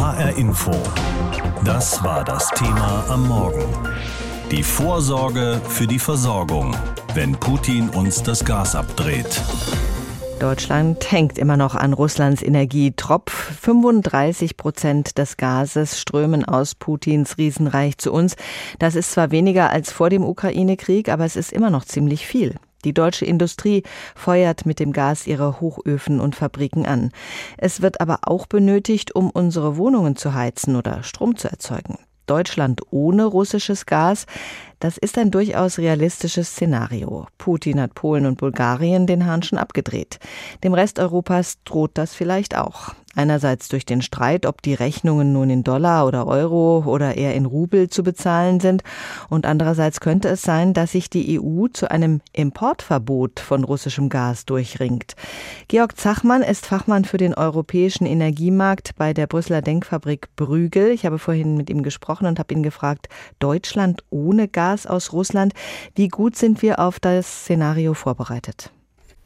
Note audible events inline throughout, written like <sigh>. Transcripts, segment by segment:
HR Info. Das war das Thema am Morgen. Die Vorsorge für die Versorgung, wenn Putin uns das Gas abdreht. Deutschland hängt immer noch an Russlands Energietropf. 35 Prozent des Gases strömen aus Putins Riesenreich zu uns. Das ist zwar weniger als vor dem Ukraine-Krieg, aber es ist immer noch ziemlich viel. Die deutsche Industrie feuert mit dem Gas ihre Hochöfen und Fabriken an. Es wird aber auch benötigt, um unsere Wohnungen zu heizen oder Strom zu erzeugen. Deutschland ohne russisches Gas, das ist ein durchaus realistisches Szenario. Putin hat Polen und Bulgarien den Hahn schon abgedreht. Dem Rest Europas droht das vielleicht auch. Einerseits durch den Streit, ob die Rechnungen nun in Dollar oder Euro oder eher in Rubel zu bezahlen sind. Und andererseits könnte es sein, dass sich die EU zu einem Importverbot von russischem Gas durchringt. Georg Zachmann ist Fachmann für den europäischen Energiemarkt bei der Brüsseler Denkfabrik Brügel. Ich habe vorhin mit ihm gesprochen und habe ihn gefragt, Deutschland ohne Gas aus Russland, wie gut sind wir auf das Szenario vorbereitet?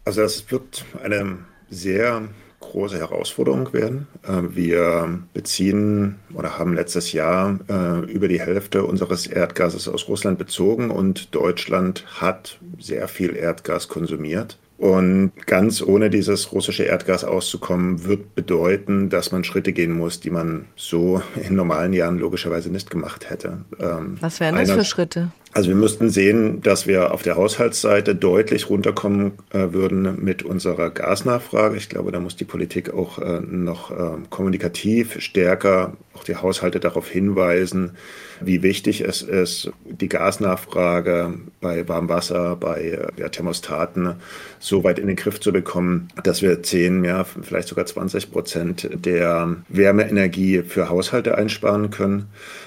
Also das wird eine sehr große Herausforderung werden. Äh, wir beziehen oder haben letztes Jahr äh, über die Hälfte unseres Erdgases aus Russland bezogen und Deutschland hat sehr viel Erdgas konsumiert. Und ganz ohne dieses russische Erdgas auszukommen, wird bedeuten, dass man Schritte gehen muss, die man so in normalen Jahren logischerweise nicht gemacht hätte. Ähm, Was wären das für Schritte? Also wir müssten sehen, dass wir auf der Haushaltsseite deutlich runterkommen äh, würden mit unserer Gasnachfrage. Ich glaube, da muss die Politik auch äh, noch äh, kommunikativ stärker auch die Haushalte darauf hinweisen, wie wichtig es ist, die Gasnachfrage bei Warmwasser, bei ja, Thermostaten so weit in den Griff zu bekommen, dass wir 10, ja, vielleicht sogar 20 Prozent der Wärmeenergie für Haushalte einsparen können.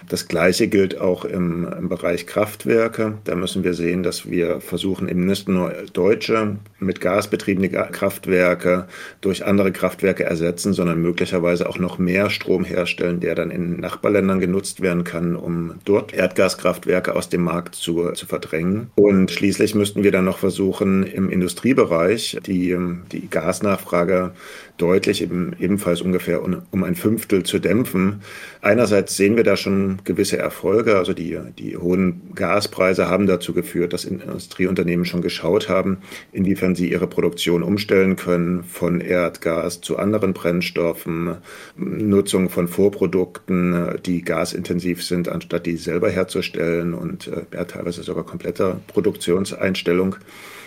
Das Gleiche gilt auch im, im Bereich Kraftwerke. Da müssen wir sehen, dass wir versuchen, eben nicht nur deutsche mit Gas betriebene Kraftwerke durch andere Kraftwerke ersetzen, sondern möglicherweise auch noch mehr Strom herstellen, der dann in Nachbarländern genutzt werden kann, um dort Erdgaskraftwerke aus dem Markt zu, zu verdrängen. Und schließlich müssten wir dann noch versuchen, im Industriebereich die, die Gasnachfrage deutlich, eben, ebenfalls ungefähr um, um ein Fünftel zu dämpfen. Einerseits sehen wir da schon gewisse Erfolge. Also die, die hohen Gaspreise haben dazu geführt, dass Industrieunternehmen schon geschaut haben, inwiefern sie ihre Produktion umstellen können von Erdgas zu anderen Brennstoffen, Nutzung von Vorprodukten, die gasintensiv sind, anstatt die selber herzustellen und äh, ja, teilweise sogar kompletter Produktionseinstellung.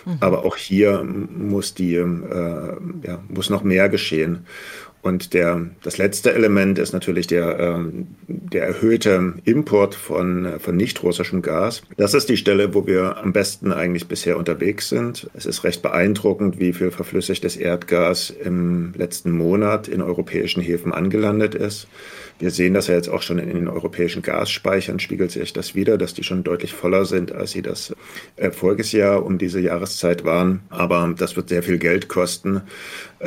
Mhm. Aber auch hier muss die, äh, ja, muss noch mehr geschehen. Und der, das letzte Element ist natürlich der, äh, der erhöhte Import von, von nicht russischem Gas. Das ist die Stelle, wo wir am besten eigentlich bisher unterwegs sind. Es ist recht beeindruckend, wie viel verflüssigtes Erdgas im letzten Monat in europäischen Häfen angelandet ist. Wir sehen das ja jetzt auch schon in den europäischen Gasspeichern, spiegelt sich das wieder, dass die schon deutlich voller sind, als sie das äh, voriges Jahr um diese Jahreszeit waren. Aber das wird sehr viel Geld kosten,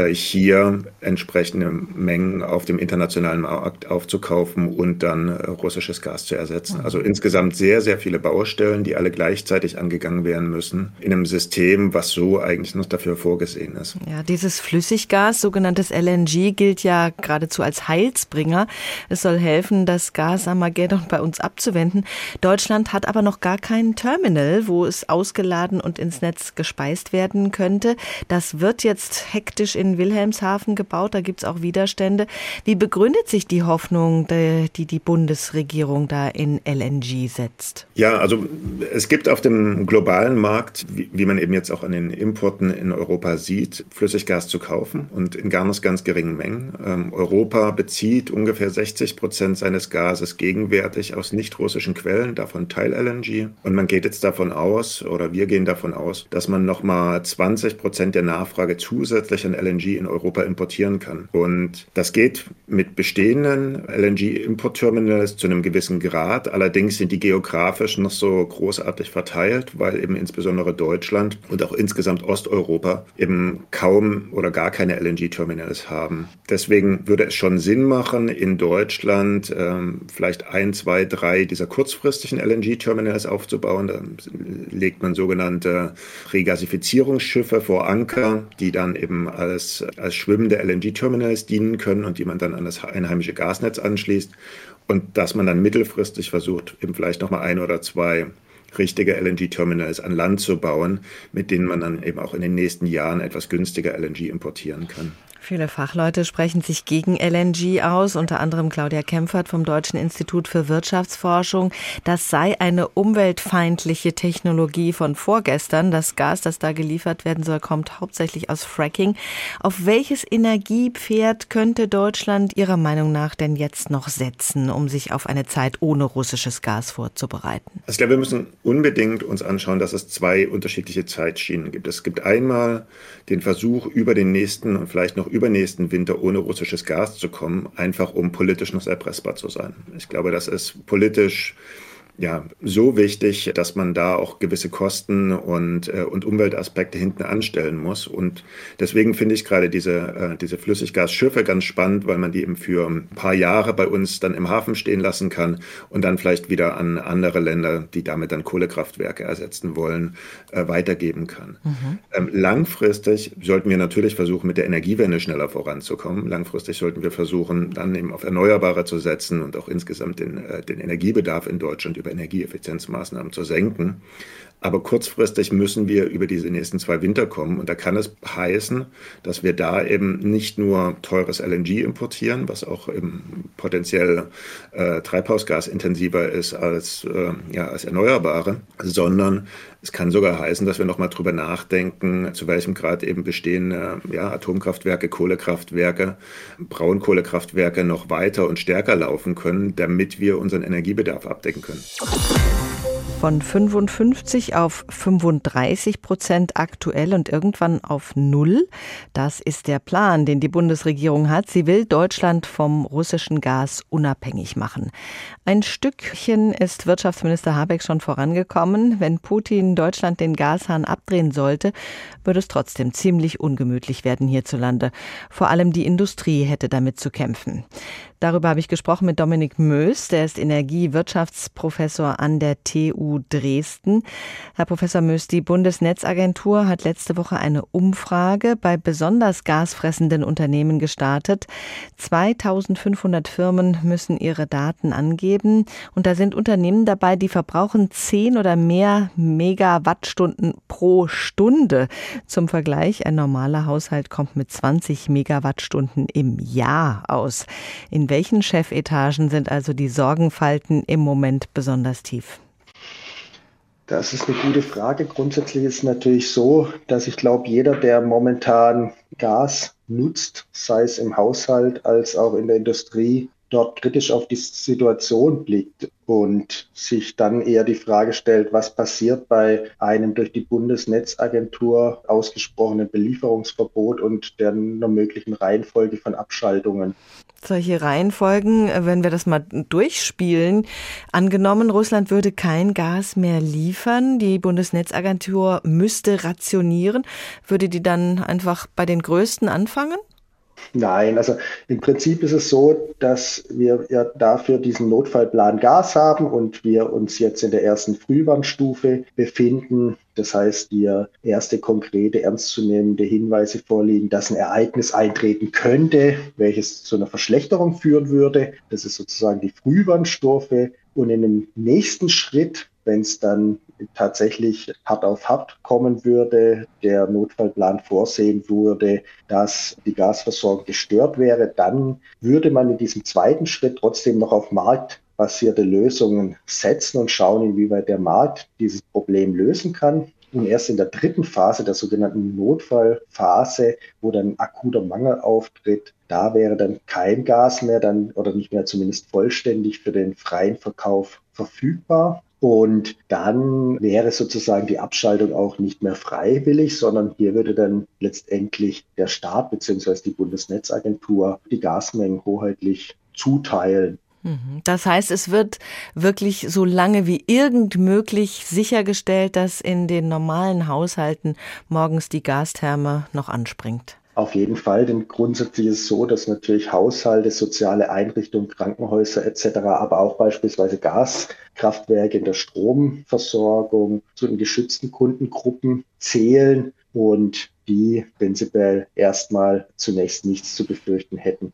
hier entsprechende Mengen auf dem internationalen Markt aufzukaufen und dann äh, russisches Gas zu ersetzen. Also insgesamt sehr, sehr viele Baustellen, die alle gleichzeitig angegangen werden müssen, in einem System, was so eigentlich noch dafür vorgesehen ist. Ja, dieses Flüssiggas, sogenanntes LNG, gilt ja geradezu als Heilsbringer. Es soll helfen, das Gas Armageddon bei uns abzuwenden. Deutschland hat aber noch gar kein Terminal, wo es ausgeladen und ins Netz gespeist werden könnte. Das wird jetzt hektisch in Wilhelmshaven gebaut. Da gibt es auch Widerstände. Wie begründet sich die Hoffnung, die die Bundesregierung da in LNG setzt? Ja, also es gibt auf dem globalen Markt, wie, man eben jetzt auch an den Importen in Europa sieht, Flüssiggas zu kaufen und in ganz, ganz geringen Mengen. Ähm, Europa bezieht ungefähr 60 60 Prozent seines Gases gegenwärtig aus nicht-russischen Quellen, davon Teil-LNG. Und man geht jetzt davon aus, oder wir gehen davon aus, dass man nochmal 20 Prozent der Nachfrage zusätzlich an LNG in Europa importieren kann. Und das geht mit bestehenden LNG-Importterminals zu einem gewissen Grad. Allerdings sind die geografisch noch so großartig verteilt, weil eben insbesondere Deutschland und auch insgesamt Osteuropa eben kaum oder gar keine LNG-Terminals haben. Deswegen würde es schon Sinn machen, in Deutschland Deutschland ähm, vielleicht ein, zwei, drei dieser kurzfristigen LNG-Terminals aufzubauen. Da legt man sogenannte Regasifizierungsschiffe vor Anker, die dann eben als, als schwimmende LNG-Terminals dienen können und die man dann an das einheimische Gasnetz anschließt. Und dass man dann mittelfristig versucht, eben vielleicht nochmal ein oder zwei richtige LNG-Terminals an Land zu bauen, mit denen man dann eben auch in den nächsten Jahren etwas günstiger LNG importieren kann. Viele Fachleute sprechen sich gegen LNG aus, unter anderem Claudia Kempfert vom Deutschen Institut für Wirtschaftsforschung. Das sei eine umweltfeindliche Technologie von vorgestern. Das Gas, das da geliefert werden soll, kommt hauptsächlich aus Fracking. Auf welches Energiepferd könnte Deutschland Ihrer Meinung nach denn jetzt noch setzen, um sich auf eine Zeit ohne russisches Gas vorzubereiten? Also ich glaube, wir müssen unbedingt uns anschauen, dass es zwei unterschiedliche Zeitschienen gibt. Es gibt einmal den Versuch, über den nächsten und vielleicht noch übernächsten Winter ohne russisches Gas zu kommen, einfach um politisch noch erpressbar zu sein. Ich glaube, das ist politisch ja, so wichtig, dass man da auch gewisse Kosten und, äh, und Umweltaspekte hinten anstellen muss. Und deswegen finde ich gerade diese, äh, diese Flüssiggasschiffe ganz spannend, weil man die eben für ein paar Jahre bei uns dann im Hafen stehen lassen kann und dann vielleicht wieder an andere Länder, die damit dann Kohlekraftwerke ersetzen wollen, äh, weitergeben kann. Mhm. Ähm, langfristig sollten wir natürlich versuchen, mit der Energiewende schneller voranzukommen. Langfristig sollten wir versuchen, dann eben auf Erneuerbare zu setzen und auch insgesamt den, äh, den Energiebedarf in Deutschland über Energieeffizienzmaßnahmen zu senken. Aber kurzfristig müssen wir über diese nächsten zwei Winter kommen. Und da kann es heißen, dass wir da eben nicht nur teures LNG importieren, was auch potenziell äh, treibhausgasintensiver ist als, äh, ja, als Erneuerbare, sondern es kann sogar heißen, dass wir nochmal drüber nachdenken, zu welchem Grad eben bestehende ja, Atomkraftwerke, Kohlekraftwerke, Braunkohlekraftwerke noch weiter und stärker laufen können, damit wir unseren Energiebedarf abdecken können von 55 auf 35 Prozent aktuell und irgendwann auf Null. Das ist der Plan, den die Bundesregierung hat. Sie will Deutschland vom russischen Gas unabhängig machen. Ein Stückchen ist Wirtschaftsminister Habeck schon vorangekommen. Wenn Putin Deutschland den Gashahn abdrehen sollte, würde es trotzdem ziemlich ungemütlich werden hierzulande. Vor allem die Industrie hätte damit zu kämpfen. Darüber habe ich gesprochen mit Dominik Mös, der ist Energiewirtschaftsprofessor an der TU Dresden. Herr Professor Mös, die Bundesnetzagentur hat letzte Woche eine Umfrage bei besonders gasfressenden Unternehmen gestartet. 2500 Firmen müssen ihre Daten angeben und da sind Unternehmen dabei, die verbrauchen 10 oder mehr Megawattstunden pro Stunde. Zum Vergleich, ein normaler Haushalt kommt mit 20 Megawattstunden im Jahr aus. In welchen Chefetagen sind also die Sorgenfalten im Moment besonders tief? Das ist eine gute Frage. Grundsätzlich ist es natürlich so, dass ich glaube, jeder, der momentan Gas nutzt, sei es im Haushalt als auch in der Industrie, dort kritisch auf die Situation blickt und sich dann eher die Frage stellt, was passiert bei einem durch die Bundesnetzagentur ausgesprochenen Belieferungsverbot und der möglichen Reihenfolge von Abschaltungen. Solche Reihenfolgen, wenn wir das mal durchspielen, angenommen, Russland würde kein Gas mehr liefern, die Bundesnetzagentur müsste rationieren, würde die dann einfach bei den Größten anfangen? Nein, also im Prinzip ist es so, dass wir ja dafür diesen Notfallplan Gas haben und wir uns jetzt in der ersten Frühwarnstufe befinden. Das heißt, hier erste konkrete, ernstzunehmende Hinweise vorliegen, dass ein Ereignis eintreten könnte, welches zu einer Verschlechterung führen würde. Das ist sozusagen die Frühwarnstufe. Und in dem nächsten Schritt wenn es dann tatsächlich hart auf hart kommen würde, der Notfallplan vorsehen würde, dass die Gasversorgung gestört wäre, dann würde man in diesem zweiten Schritt trotzdem noch auf marktbasierte Lösungen setzen und schauen, inwieweit der Markt dieses Problem lösen kann. Und erst in der dritten Phase, der sogenannten Notfallphase, wo dann akuter Mangel auftritt, da wäre dann kein Gas mehr dann oder nicht mehr zumindest vollständig für den freien Verkauf verfügbar. Und dann wäre sozusagen die Abschaltung auch nicht mehr freiwillig, sondern hier würde dann letztendlich der Staat bzw. die Bundesnetzagentur die Gasmengen hoheitlich zuteilen. Mhm. Das heißt, es wird wirklich so lange wie irgend möglich sichergestellt, dass in den normalen Haushalten morgens die Gastherme noch anspringt. Auf jeden Fall, denn grundsätzlich ist es so, dass natürlich Haushalte, soziale Einrichtungen, Krankenhäuser etc., aber auch beispielsweise Gaskraftwerke in der Stromversorgung zu den geschützten Kundengruppen zählen. Und die prinzipiell erstmal zunächst nichts zu befürchten hätten.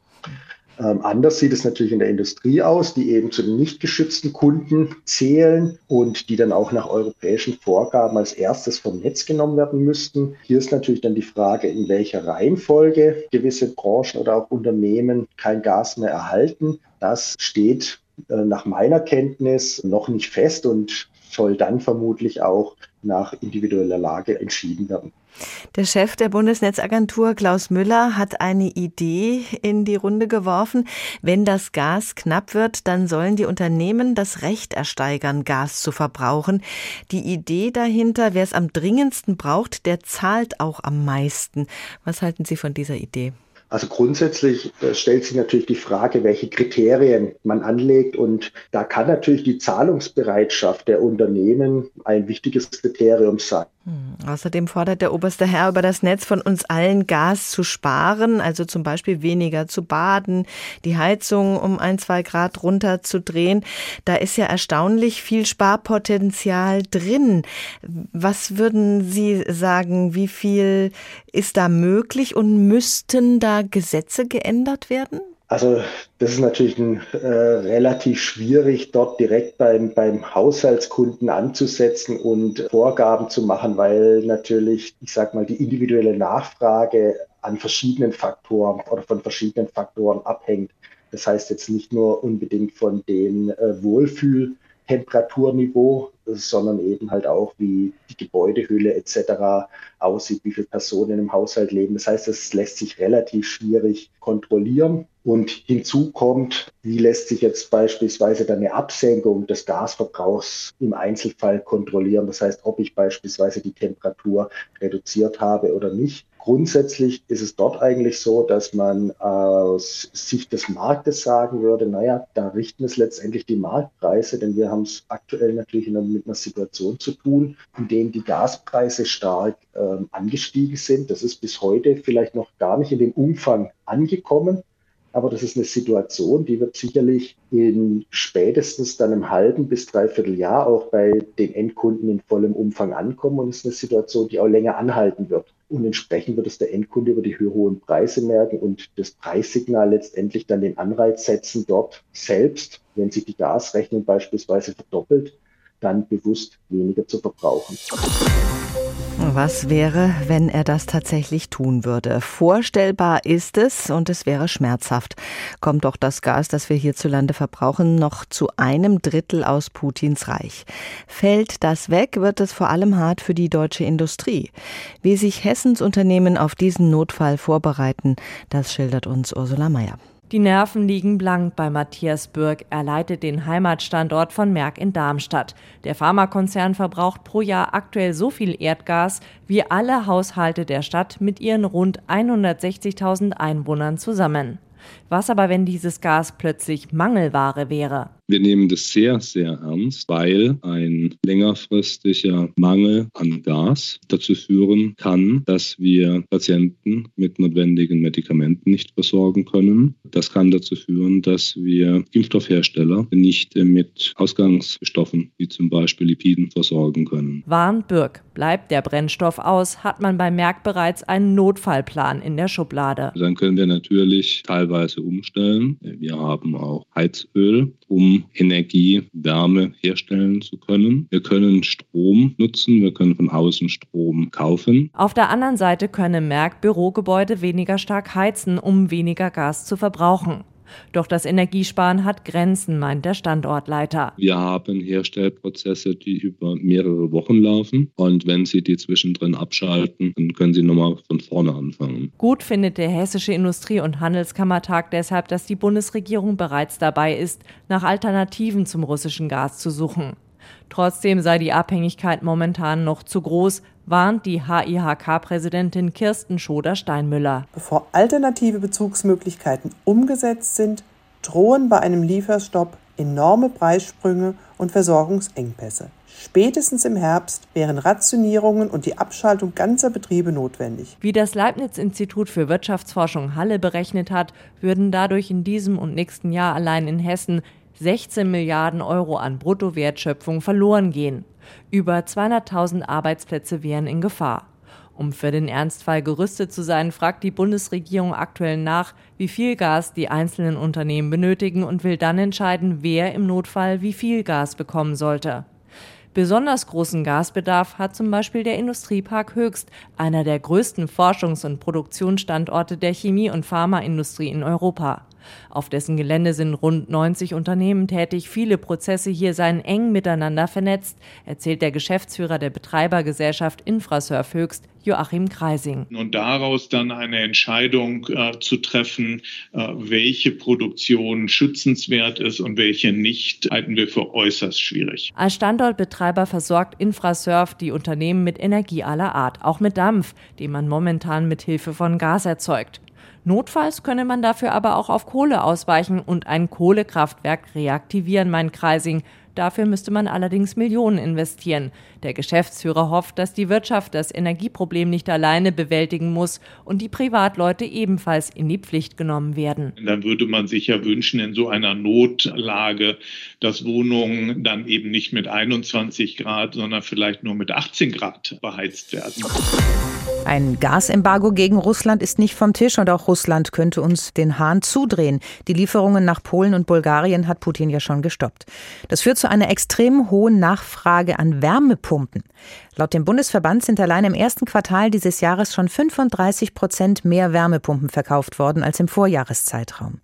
Ähm, anders sieht es natürlich in der Industrie aus, die eben zu den nicht geschützten Kunden zählen und die dann auch nach europäischen Vorgaben als erstes vom Netz genommen werden müssten. Hier ist natürlich dann die Frage, in welcher Reihenfolge gewisse Branchen oder auch Unternehmen kein Gas mehr erhalten. Das steht äh, nach meiner Kenntnis noch nicht fest und soll dann vermutlich auch nach individueller Lage entschieden werden. Der Chef der Bundesnetzagentur Klaus Müller hat eine Idee in die Runde geworfen. Wenn das Gas knapp wird, dann sollen die Unternehmen das Recht ersteigern, Gas zu verbrauchen. Die Idee dahinter, wer es am dringendsten braucht, der zahlt auch am meisten. Was halten Sie von dieser Idee? Also grundsätzlich äh, stellt sich natürlich die Frage, welche Kriterien man anlegt. Und da kann natürlich die Zahlungsbereitschaft der Unternehmen ein wichtiges Kriterium sein. Hm. Außerdem fordert der oberste Herr über das Netz von uns allen Gas zu sparen, also zum Beispiel weniger zu baden, die Heizung um ein, zwei Grad runterzudrehen. Da ist ja erstaunlich viel Sparpotenzial drin. Was würden Sie sagen, wie viel ist da möglich und müssten da Gesetze geändert werden? Also das ist natürlich ein, äh, relativ schwierig, dort direkt beim, beim Haushaltskunden anzusetzen und Vorgaben zu machen, weil natürlich, ich sage mal, die individuelle Nachfrage an verschiedenen Faktoren oder von verschiedenen Faktoren abhängt. Das heißt jetzt nicht nur unbedingt von dem äh, Wohlfühl Temperaturniveau, sondern eben halt auch, wie die Gebäudehülle etc. aussieht, wie viele Personen im Haushalt leben. Das heißt, es lässt sich relativ schwierig kontrollieren. Und hinzu kommt, wie lässt sich jetzt beispielsweise dann eine Absenkung des Gasverbrauchs im Einzelfall kontrollieren. Das heißt, ob ich beispielsweise die Temperatur reduziert habe oder nicht. Grundsätzlich ist es dort eigentlich so, dass man aus Sicht des Marktes sagen würde, naja, da richten es letztendlich die Marktpreise, denn wir haben es aktuell natürlich mit einer Situation zu tun, in dem die Gaspreise stark ähm, angestiegen sind. Das ist bis heute vielleicht noch gar nicht in dem Umfang angekommen. Aber das ist eine Situation, die wird sicherlich in spätestens dann einem halben bis dreiviertel Jahr auch bei den Endkunden in vollem Umfang ankommen und ist eine Situation, die auch länger anhalten wird. Und entsprechend wird es der Endkunde über die hohen Preise merken und das Preissignal letztendlich dann den Anreiz setzen, dort selbst, wenn sich die Gasrechnung beispielsweise verdoppelt, dann bewusst weniger zu verbrauchen. Was wäre, wenn er das tatsächlich tun würde? Vorstellbar ist es und es wäre schmerzhaft. Kommt doch das Gas, das wir hierzulande verbrauchen, noch zu einem Drittel aus Putins Reich. Fällt das weg, wird es vor allem hart für die deutsche Industrie. Wie sich Hessens Unternehmen auf diesen Notfall vorbereiten, das schildert uns Ursula Mayer. Die Nerven liegen blank bei Matthias Bürg. Er leitet den Heimatstandort von Merck in Darmstadt. Der Pharmakonzern verbraucht pro Jahr aktuell so viel Erdgas wie alle Haushalte der Stadt mit ihren rund 160.000 Einwohnern zusammen. Was aber, wenn dieses Gas plötzlich Mangelware wäre? Wir nehmen das sehr, sehr ernst, weil ein längerfristiger Mangel an Gas dazu führen kann, dass wir Patienten mit notwendigen Medikamenten nicht versorgen können. Das kann dazu führen, dass wir Impfstoffhersteller nicht mit Ausgangsstoffen wie zum Beispiel Lipiden versorgen können. Warnt Birk, bleibt der Brennstoff aus, hat man bei Merck bereits einen Notfallplan in der Schublade. Dann können wir natürlich teilweise umstellen. Wir haben auch Heizöl, um Energie, Wärme herstellen zu können. Wir können Strom nutzen, wir können von außen Strom kaufen. Auf der anderen Seite können Merck Bürogebäude weniger stark heizen, um weniger Gas zu verbrauchen. Doch das Energiesparen hat Grenzen, meint der Standortleiter. Wir haben Herstellprozesse, die über mehrere Wochen laufen. Und wenn Sie die zwischendrin abschalten, dann können Sie nochmal von vorne anfangen. Gut findet der Hessische Industrie- und Handelskammertag deshalb, dass die Bundesregierung bereits dabei ist, nach Alternativen zum russischen Gas zu suchen. Trotzdem sei die Abhängigkeit momentan noch zu groß, warnt die HIHK-Präsidentin Kirsten Schoder-Steinmüller. Bevor alternative Bezugsmöglichkeiten umgesetzt sind, drohen bei einem Lieferstopp enorme Preissprünge und Versorgungsengpässe. Spätestens im Herbst wären Rationierungen und die Abschaltung ganzer Betriebe notwendig. Wie das Leibniz-Institut für Wirtschaftsforschung Halle berechnet hat, würden dadurch in diesem und nächsten Jahr allein in Hessen 16 Milliarden Euro an Bruttowertschöpfung verloren gehen. Über 200.000 Arbeitsplätze wären in Gefahr. Um für den Ernstfall gerüstet zu sein, fragt die Bundesregierung aktuell nach, wie viel Gas die einzelnen Unternehmen benötigen und will dann entscheiden, wer im Notfall wie viel Gas bekommen sollte. Besonders großen Gasbedarf hat zum Beispiel der Industriepark Höchst, einer der größten Forschungs- und Produktionsstandorte der Chemie- und Pharmaindustrie in Europa. Auf dessen Gelände sind rund 90 Unternehmen tätig. Viele Prozesse hier seien eng miteinander vernetzt, erzählt der Geschäftsführer der Betreibergesellschaft Infrasurf Höchst, Joachim Kreising. Und daraus dann eine Entscheidung äh, zu treffen, äh, welche Produktion schützenswert ist und welche nicht, halten wir für äußerst schwierig. Als Standortbetreiber versorgt Infrasurf die Unternehmen mit Energie aller Art, auch mit Dampf, den man momentan mit Hilfe von Gas erzeugt. Notfalls könne man dafür aber auch auf Kohle ausweichen und ein Kohlekraftwerk reaktivieren, meint Kreising. Dafür müsste man allerdings Millionen investieren. Der Geschäftsführer hofft, dass die Wirtschaft das Energieproblem nicht alleine bewältigen muss und die Privatleute ebenfalls in die Pflicht genommen werden. Dann würde man sich ja wünschen, in so einer Notlage, dass Wohnungen dann eben nicht mit 21 Grad, sondern vielleicht nur mit 18 Grad beheizt werden. Ein Gasembargo gegen Russland ist nicht vom Tisch und auch Russland könnte uns den Hahn zudrehen. Die Lieferungen nach Polen und Bulgarien hat Putin ja schon gestoppt. Das führt zu einer extrem hohen Nachfrage an Wärmepumpen. Laut dem Bundesverband sind allein im ersten Quartal dieses Jahres schon 35 Prozent mehr Wärmepumpen verkauft worden als im Vorjahreszeitraum.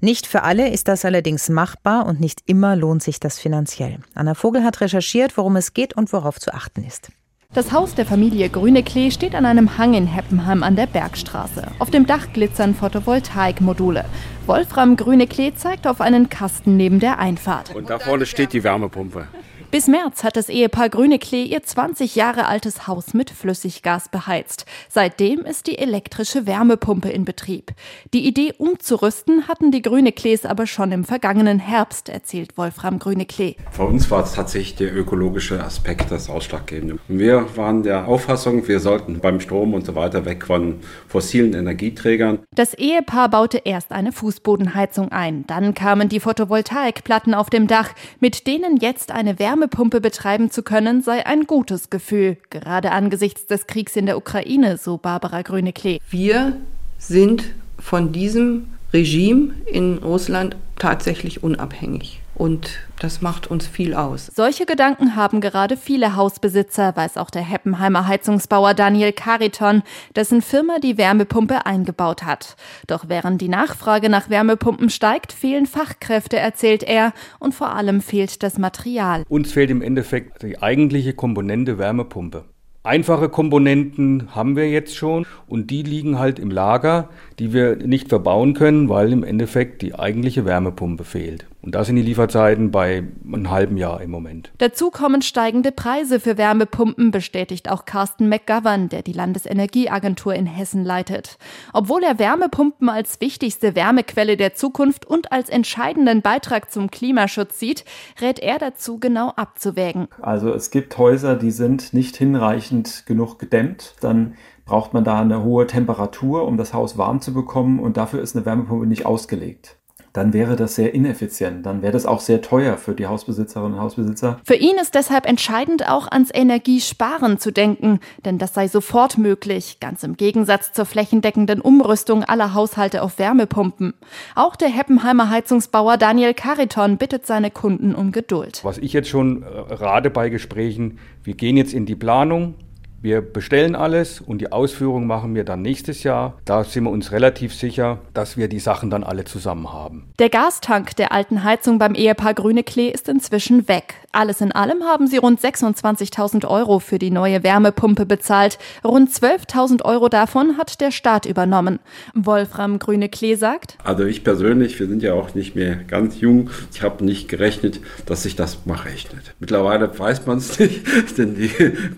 Nicht für alle ist das allerdings machbar und nicht immer lohnt sich das finanziell. Anna Vogel hat recherchiert, worum es geht und worauf zu achten ist. Das Haus der Familie Grüneklee steht an einem Hang in Heppenheim an der Bergstraße. Auf dem Dach glitzern Photovoltaikmodule. Wolfram Grüneklee zeigt auf einen Kasten neben der Einfahrt. Und da vorne steht die Wärmepumpe. Bis März hat das Ehepaar Grüneklee ihr 20 Jahre altes Haus mit Flüssiggas beheizt. Seitdem ist die elektrische Wärmepumpe in Betrieb. Die Idee umzurüsten hatten die Grüneklees aber schon im vergangenen Herbst, erzählt Wolfram Grüneklee. Für uns war es tatsächlich der ökologische Aspekt das Ausschlaggebende. Wir waren der Auffassung, wir sollten beim Strom und so weiter weg von fossilen Energieträgern. Das Ehepaar baute erst eine Fußbodenheizung ein. Dann kamen die Photovoltaikplatten auf dem Dach, mit denen jetzt eine Wärme Wärmepumpe betreiben zu können, sei ein gutes Gefühl, gerade angesichts des Kriegs in der Ukraine, so Barbara Grüneklee. Wir sind von diesem Regime in Russland tatsächlich unabhängig. Und das macht uns viel aus. Solche Gedanken haben gerade viele Hausbesitzer, weiß auch der Heppenheimer Heizungsbauer Daniel Cariton, dessen Firma die Wärmepumpe eingebaut hat. Doch während die Nachfrage nach Wärmepumpen steigt, fehlen Fachkräfte, erzählt er, und vor allem fehlt das Material. Uns fehlt im Endeffekt die eigentliche Komponente Wärmepumpe. Einfache Komponenten haben wir jetzt schon und die liegen halt im Lager, die wir nicht verbauen können, weil im Endeffekt die eigentliche Wärmepumpe fehlt. Und da sind die Lieferzeiten bei einem halben Jahr im Moment. Dazu kommen steigende Preise für Wärmepumpen, bestätigt auch Carsten McGovern, der die Landesenergieagentur in Hessen leitet. Obwohl er Wärmepumpen als wichtigste Wärmequelle der Zukunft und als entscheidenden Beitrag zum Klimaschutz sieht, rät er dazu, genau abzuwägen. Also es gibt Häuser, die sind nicht hinreichend genug gedämmt. Dann braucht man da eine hohe Temperatur, um das Haus warm zu bekommen und dafür ist eine Wärmepumpe nicht ausgelegt dann wäre das sehr ineffizient. Dann wäre das auch sehr teuer für die Hausbesitzerinnen und Hausbesitzer. Für ihn ist deshalb entscheidend auch ans Energiesparen zu denken, denn das sei sofort möglich, ganz im Gegensatz zur flächendeckenden Umrüstung aller Haushalte auf Wärmepumpen. Auch der Heppenheimer Heizungsbauer Daniel Cariton bittet seine Kunden um Geduld. Was ich jetzt schon äh, rate bei Gesprächen, wir gehen jetzt in die Planung, wir bestellen alles und die Ausführung machen wir dann nächstes Jahr. Da sind wir uns relativ sicher, dass wir die Sachen dann alle zusammen haben. Der Gastank der alten Heizung beim Ehepaar Grüne Klee ist inzwischen weg. Alles in allem haben sie rund 26.000 Euro für die neue Wärmepumpe bezahlt. Rund 12.000 Euro davon hat der Staat übernommen. Wolfram Grüne Klee sagt: Also ich persönlich, wir sind ja auch nicht mehr ganz jung. Ich habe nicht gerechnet, dass sich das mal rechnet. Mittlerweile weiß man es <laughs> nicht, denn die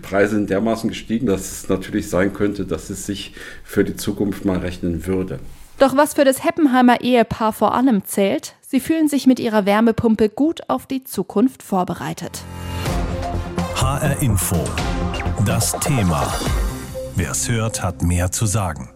Preise sind dermaßen gestiegen, dass es natürlich sein könnte, dass es sich für die Zukunft mal rechnen würde. Doch was für das Heppenheimer Ehepaar vor allem zählt, sie fühlen sich mit ihrer Wärmepumpe gut auf die Zukunft vorbereitet. HR Info. Das Thema. Wer es hört, hat mehr zu sagen.